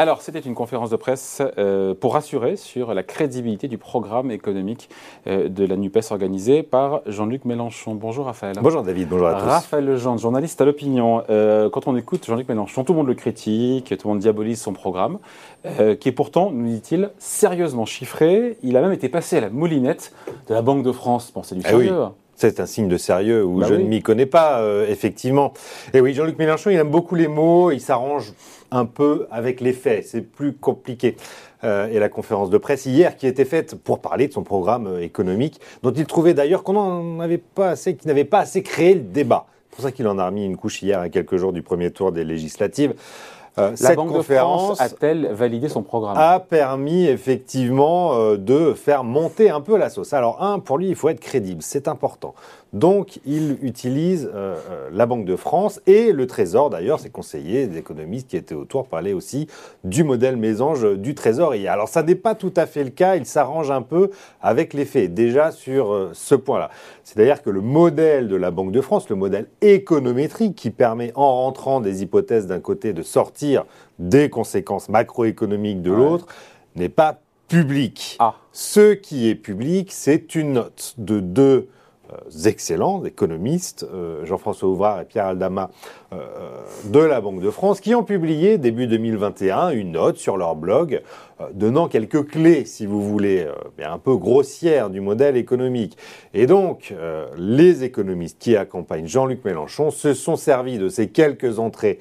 Alors, c'était une conférence de presse euh, pour rassurer sur la crédibilité du programme économique euh, de la NUPES organisé par Jean-Luc Mélenchon. Bonjour Raphaël. Bonjour David, bonjour à tous. Raphaël Legendre, journaliste à l'opinion. Euh, quand on écoute Jean-Luc Mélenchon, tout le monde le critique, tout le monde diabolise son programme, qui est pourtant, nous dit-il, sérieusement chiffré. Il a même été passé à la moulinette de la Banque de France. Bon, c'est du eh oui. C'est un signe de sérieux où bah je ne m'y connais pas, effectivement. Et oui, Jean-Luc Mélenchon, il aime beaucoup les mots, il s'arrange un peu avec les faits. C'est plus compliqué. Euh, et la conférence de presse hier qui était faite pour parler de son programme euh, économique, dont il trouvait d'ailleurs qu'on n'avait pas assez, qu'il n'avait pas assez créé le débat. C'est pour ça qu'il en a remis une couche hier à quelques jours du premier tour des législatives. Euh, la Banque de France a-t-elle validé son programme? A permis effectivement euh, de faire monter un peu la sauce. Alors un, pour lui, il faut être crédible, c'est important. Donc il utilise euh, la Banque de France et le Trésor, d'ailleurs, ses conseillers, des économistes qui étaient autour parlaient aussi du modèle mésange du Trésor. Alors ça n'est pas tout à fait le cas, il s'arrange un peu avec les faits, déjà sur ce point-là. C'est-à-dire que le modèle de la Banque de France, le modèle économétrique qui permet en rentrant des hypothèses d'un côté de sortir des conséquences macroéconomiques de l'autre n'est pas public. Ah. Ce qui est public, c'est une note de deux euh, excellents économistes, euh, Jean-François Ouvrard et Pierre Aldama euh, de la Banque de France, qui ont publié début 2021 une note sur leur blog donnant quelques clés, si vous voulez, un peu grossières du modèle économique. Et donc, les économistes qui accompagnent Jean-Luc Mélenchon se sont servis de ces quelques entrées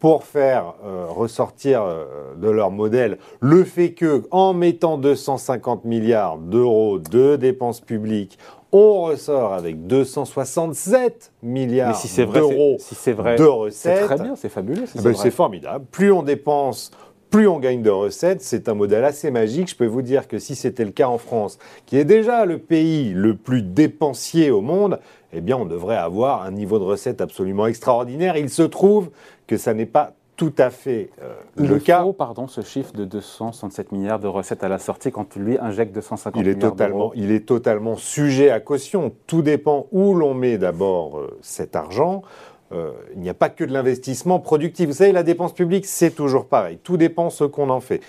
pour faire euh, ressortir euh, de leur modèle le fait que, en mettant 250 milliards d'euros de dépenses publiques, on ressort avec 267 milliards si d'euros si vrai, de recettes. C'est très bien, c'est fabuleux. Eh ben, c'est formidable. Plus on dépense, plus on gagne de recettes. C'est un modèle assez magique. Je peux vous dire que si c'était le cas en France, qui est déjà le pays le plus dépensier au monde, eh bien, on devrait avoir un niveau de recettes absolument extraordinaire. Il se trouve que ça n'est pas tout à fait euh, le, cas. pardon, ce chiffre de 267 milliards de recettes à la sortie quand lui injecte 250 il est milliards totalement, Il est totalement sujet à caution. Tout dépend où l'on met d'abord euh, cet argent. Euh, il n'y a pas que de l'investissement productif. Vous savez, la dépense publique, c'est toujours pareil. Tout dépend ce qu'on en fait.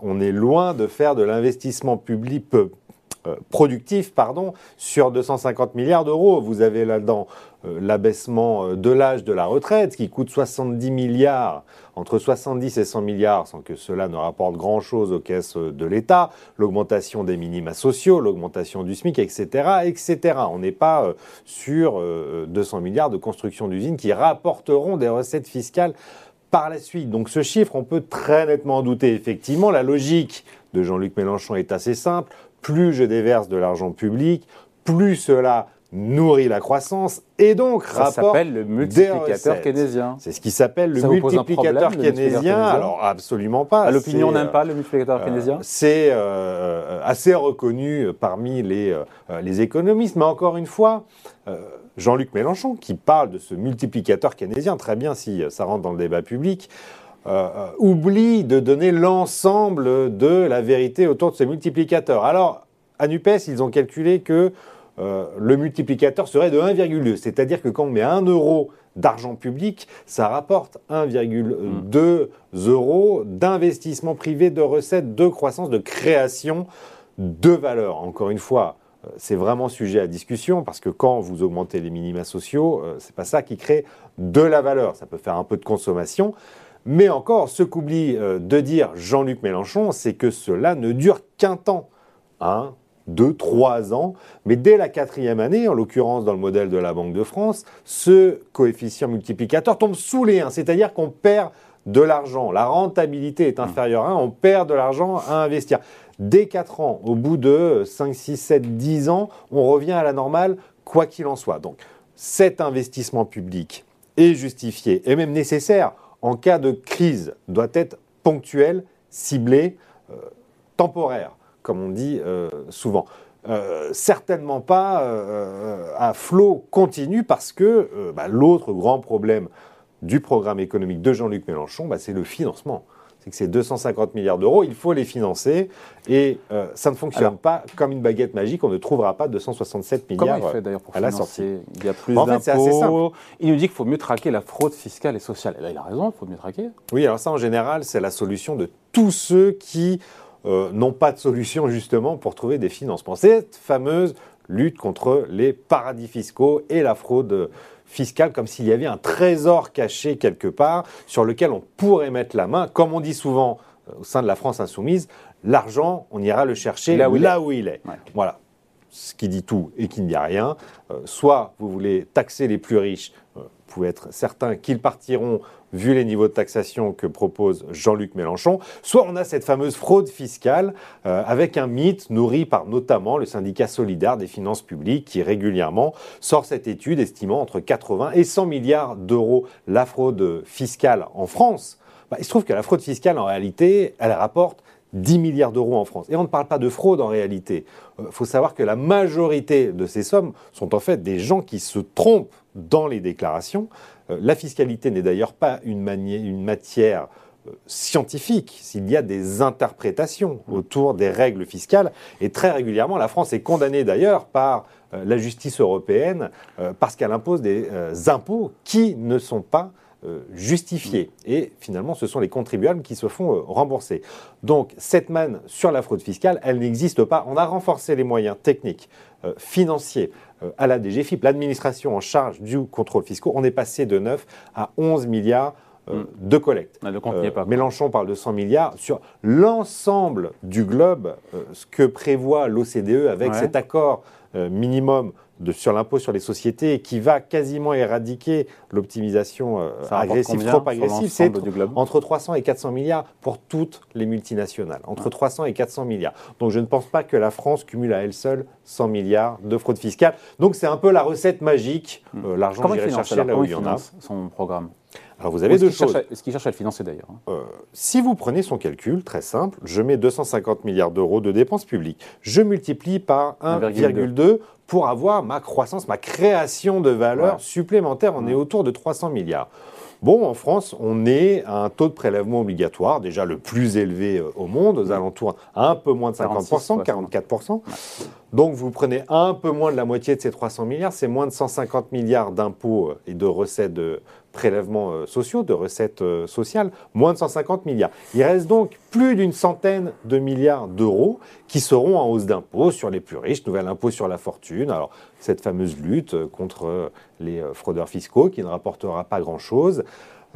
On est loin de faire de l'investissement public euh, productif pardon, sur 250 milliards d'euros. Vous avez là-dedans l'abaissement de l'âge de la retraite qui coûte 70 milliards entre 70 et 100 milliards sans que cela ne rapporte grand-chose aux caisses de l'État, l'augmentation des minima sociaux, l'augmentation du SMIC, etc. etc. On n'est pas euh, sur 200 euh, milliards de construction d'usines qui rapporteront des recettes fiscales par la suite. Donc ce chiffre, on peut très nettement en douter. Effectivement, la logique de Jean-Luc Mélenchon est assez simple. Plus je déverse de l'argent public, plus cela nourrit la croissance et donc ça s'appelle le multiplicateur keynésien. C'est ce qui s'appelle le, multiplicateur keynésien. Alors absolument pas. L'opinion n'aime pas le multiplicateur euh, keynésien. C'est euh, assez reconnu parmi les, euh, les économistes, mais encore une fois. Jean-Luc Mélenchon, qui parle de ce multiplicateur keynésien, très bien si ça rentre dans le débat public, oublie de donner l'ensemble de la vérité autour de ce multiplicateur. Alors, à NUPES, ils ont calculé que euh, le multiplicateur serait de 1,2. C'est-à-dire que quand on met 1 euro d'argent public, ça rapporte 1,2 euros d'investissement privé, de recettes, de croissance, de création de valeur. Encore une fois, euh, c'est vraiment sujet à discussion parce que quand vous augmentez les minima sociaux, euh, c'est pas ça qui crée de la valeur. Ça peut faire un peu de consommation. Mais encore, ce qu'oublie de dire Jean-Luc Mélenchon, c'est que cela ne dure qu'un temps. Hein deux, trois ans. Mais dès la quatrième année, en l'occurrence dans le modèle de la Banque de France, ce coefficient multiplicateur tombe sous les 1, c'est-à-dire qu'on perd de l'argent. La rentabilité est inférieure à 1, on perd de l'argent à investir. Dès 4 ans, au bout de 5, 6, 7, 10 ans, on revient à la normale, quoi qu'il en soit. Donc cet investissement public est justifié et même nécessaire en cas de crise, doit être ponctuel, ciblé, euh, temporaire comme on dit euh, souvent. Euh, certainement pas à flot continu parce que bah, l'autre grand problème du programme économique de Jean-Luc Mélenchon, bah, c'est le financement. C'est que ces 250 milliards d'euros, il faut les financer. Et euh, ça ne fonctionne pas comme une baguette magique. On ne trouvera pas 267 milliards il fait d'ailleurs pour à la sortie? Il y a plus En fait, c'est assez simple. d'impôts. Il nous dit qu'il faut mieux traquer la fraude fiscale et sociale. Et là, il a raison, il faut mieux traquer. Oui, alors ça, en général, c'est la solution de tous ceux qui euh, n'ont pas de solution, justement, pour trouver des financements. Cette fameuse lutte contre les paradis fiscaux et la fraude fiscale, comme s'il y avait un trésor caché quelque part sur lequel on pourrait mettre la main. Comme on dit souvent euh, au sein de la France insoumise, l'argent, on ira le chercher Là où il là où il est. Ouais. Voilà. Ce qui dit tout et qui ne dit rien. Euh, soit vous voulez taxer les plus riches, euh, vous pouvez être certain qu'ils partiront vu les niveaux de taxation que propose Jean-Luc Mélenchon, soit on a cette fameuse fraude fiscale euh, avec un mythe nourri par notamment le syndicat solidaire des finances publiques qui régulièrement sort cette étude estimant entre 80 et 100 milliards d'euros la fraude fiscale en France. Bah, il se trouve que la fraude fiscale en réalité, elle rapporte 10 milliards d'euros en France. Et on ne parle pas de fraude en réalité. Il faut savoir que la majorité de ces sommes sont en fait des gens qui se trompent dans les déclarations. Euh, la fiscalité n'est d'ailleurs pas une, matière euh, scientifique, s'il y a des interprétations autour des règles fiscales. Et très régulièrement, la France est condamnée d'ailleurs par euh, la justice européenne euh, parce qu'elle impose des euh, impôts qui ne sont pas euh, justifiés. Et finalement, ce sont les contribuables qui se font euh, rembourser. Donc, cette manne sur la fraude fiscale, elle n'existe pas. On a renforcé les moyens techniques, euh, financiers à la DGFIP, l'administration en charge du contrôle fiscal. On est passé de 9 à 11 milliards euh, Mm. de collecte. Ah, Euh, pas. Mélenchon parle de 100 milliards sur l'ensemble du globe, euh, ce que prévoit l'OCDE avec Ouais. cet accord minimum de, sur l'impôt sur les sociétés qui va quasiment éradiquer l'optimisation euh, agressive, trop agressive. C'est entre 300 et 400 milliards pour toutes les multinationales. Entre 300 et 400 milliards. Donc je ne pense pas que la France cumule à elle seule 100 milliards de fraude fiscale. Donc c'est un peu la recette magique. Euh, L'argent, Hmm. Comment il j'irai chercher là où il y en a. son programme? Alors vous Ou avez deux choses. à- est-ce qu'il cherche à le financer d'ailleurs hein Euh, si vous prenez son calcul, très simple, je mets 250 milliards d'euros de dépenses publiques, je multiplie par 1,2 pour avoir ma croissance, ma création de valeur Ouais. supplémentaire. On est autour de 300 milliards. Bon, en France, on est à un taux de prélèvement obligatoire, déjà le plus élevé euh, au monde, aux alentours à un peu moins de 50%, 46, 44%. Donc vous prenez un peu moins de la moitié de ces 300 milliards, c'est moins de 150 milliards d'impôts euh, et de recettes de prélèvements euh, sociaux, de recettes sociales, moins de 150 milliards. Il reste donc plus d'une centaine de milliards d'euros qui seront en hausse d'impôts sur les plus riches, nouvel impôt sur la fortune. Alors cette fameuse lutte euh, contre euh, les euh, fraudeurs fiscaux qui ne rapportera pas grand-chose.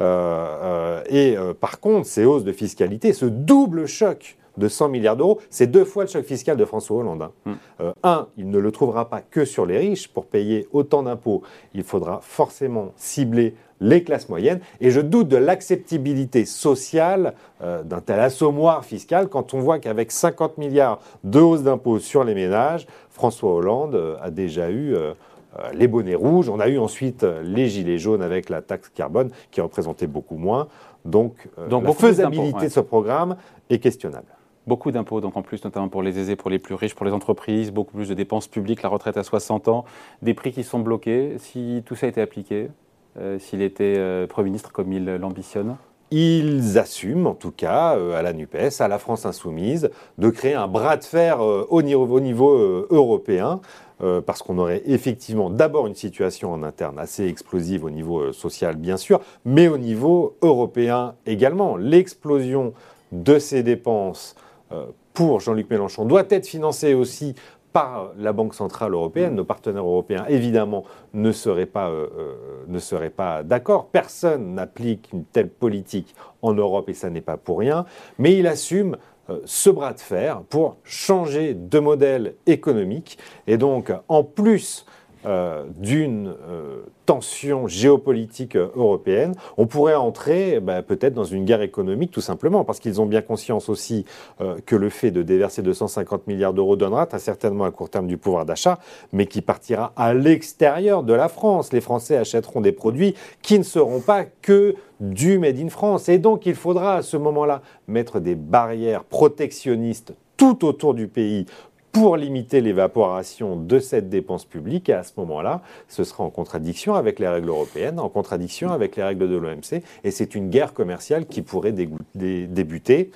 Et par contre, ces hausses de fiscalité, ce double choc de 100 milliards d'euros, c'est deux fois le choc fiscal de François Hollande. hein. Mm. Euh, un, il ne le trouvera pas que sur les riches pour payer autant d'impôts. Il faudra forcément cibler les classes moyennes. Et je doute de l'acceptabilité sociale euh, d'un tel assommoir fiscal quand on voit qu'avec 50 milliards de hausse d'impôts sur les ménages, François Hollande euh, a déjà eu euh, les bonnets rouges. On a eu ensuite euh, les gilets jaunes avec la taxe carbone qui représentait beaucoup moins. Donc, euh, Donc la faisabilité ouais. de ce programme est questionnable. Beaucoup d'impôts, donc en plus, notamment pour les aisés, pour les plus riches, pour les entreprises, beaucoup plus de dépenses publiques, la retraite à 60 ans, des prix qui sont bloqués. Si tout ça était appliqué, euh, s'il était euh, Premier ministre comme il l'ambitionne, Ils assument, en tout cas, euh, à la NUPES, à la France Insoumise, de créer un bras de fer au niveau, au niveau, européen, parce qu'on aurait effectivement d'abord une situation en interne assez explosive au niveau social, bien sûr, mais au niveau européen également. L'explosion de ces dépenses pour Jean-Luc Mélenchon doit être financée aussi par la Banque Centrale Européenne. Nos partenaires européens, évidemment, ne seraient pas, euh, euh, ne seraient pas d'accord. Personne n'applique une telle politique en Europe et ça n'est pas pour rien. Mais il assume euh, ce bras de fer pour changer de modèle économique. Et donc, en plus euh, d'une euh, tension géopolitique euh, européenne, on pourrait entrer bah, peut-être dans une guerre économique tout simplement, parce qu'ils ont bien conscience aussi que le fait de déverser 250 milliards d'euros donnera très certainement à court terme du pouvoir d'achat, mais qui partira à l'extérieur de la France. Les Français achèteront des produits qui ne seront pas que du Made in France. Et donc il faudra à ce moment-là mettre des barrières protectionnistes tout autour du pays pour limiter l'évaporation de cette dépense publique. Et à ce moment-là, ce sera en contradiction avec les règles européennes, en contradiction avec les règles de l'OMC. Et c'est une guerre commerciale qui pourrait débuter.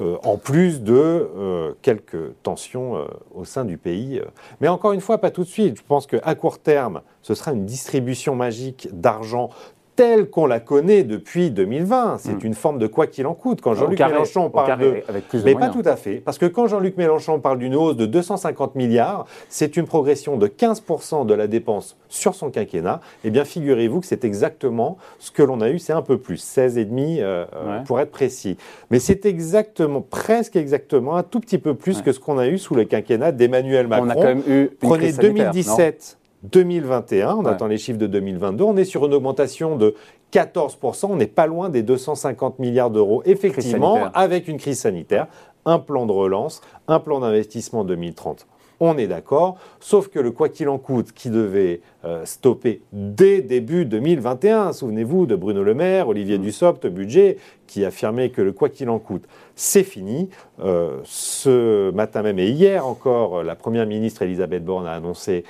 Euh, en plus de euh, quelques tensions euh, au sein du pays. Mais encore une fois, pas tout de suite. Je pense qu'à court terme, ce sera une distribution magique d'argent telle qu'on la connaît depuis 2020. C'est hmm. une forme de quoi qu'il en coûte. Quand Jean-Luc Mélenchon parle de... mais pas tout à fait. Parce que quand Jean-Luc Mélenchon parle d'une hausse de 250 milliards, c'est une progression de 15% de la dépense sur son quinquennat. Eh bien, figurez-vous que c'est exactement ce que l'on a eu, c'est un peu plus, 16,5 euh, euh pour être précis. Mais c'est exactement, presque exactement, un tout petit peu plus que ce qu'on a eu sous le quinquennat d'Emmanuel Macron. On a quand même eu Prenez 2017. 2021, on attend les chiffres de 2022, on est sur une augmentation de 14%, on n'est pas loin des 250 milliards d'euros, effectivement, avec une crise sanitaire, un plan de relance, un plan d'investissement 2030. On est d'accord, sauf que le quoi qu'il en coûte qui devait euh, stopper dès début 2021, souvenez-vous de Bruno Le Maire, Olivier mm. Dussopt, budget, qui affirmait que le quoi qu'il en coûte, c'est fini. Euh, ce matin même et hier encore, la Première ministre Elisabeth Borne a annoncé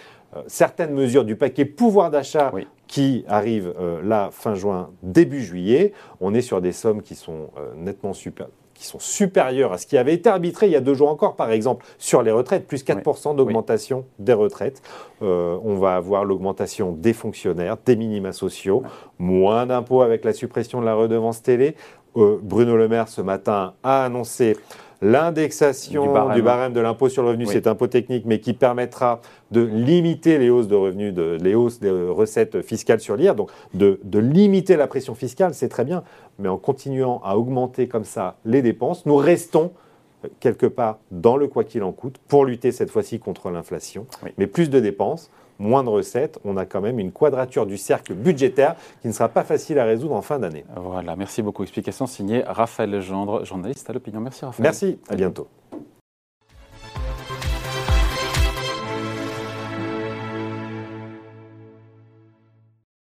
certaines mesures du paquet pouvoir d'achat qui arrivent euh, là fin juin, début juillet. On est sur des sommes qui sont euh, nettement qui sont supérieures à ce qui avait été arbitré il y a deux jours encore, par exemple, sur les retraites, plus 4% d'augmentation des retraites. on va avoir l'augmentation des fonctionnaires, des minima sociaux, moins d'impôts avec la suppression de la redevance télé. Bruno Le Maire, ce matin, a annoncé L'indexation du, barème. de l'impôt sur le revenu, c'est un pot technique, mais qui permettra de limiter les hausses de revenus, de, les hausses des recettes fiscales sur l'IR, donc de, de, limiter la pression fiscale, c'est très bien, mais en continuant à augmenter comme ça les dépenses, nous restons quelque part dans le quoi qu'il en coûte pour lutter cette fois-ci contre l'inflation, mais plus de dépenses moins de recettes, on a quand même une quadrature du cercle budgétaire qui ne sera pas facile à résoudre en fin d'année. Voilà, merci beaucoup. Explication signée Raphaël Gendre, journaliste à l'opinion. Merci Raphaël. Merci, à bientôt.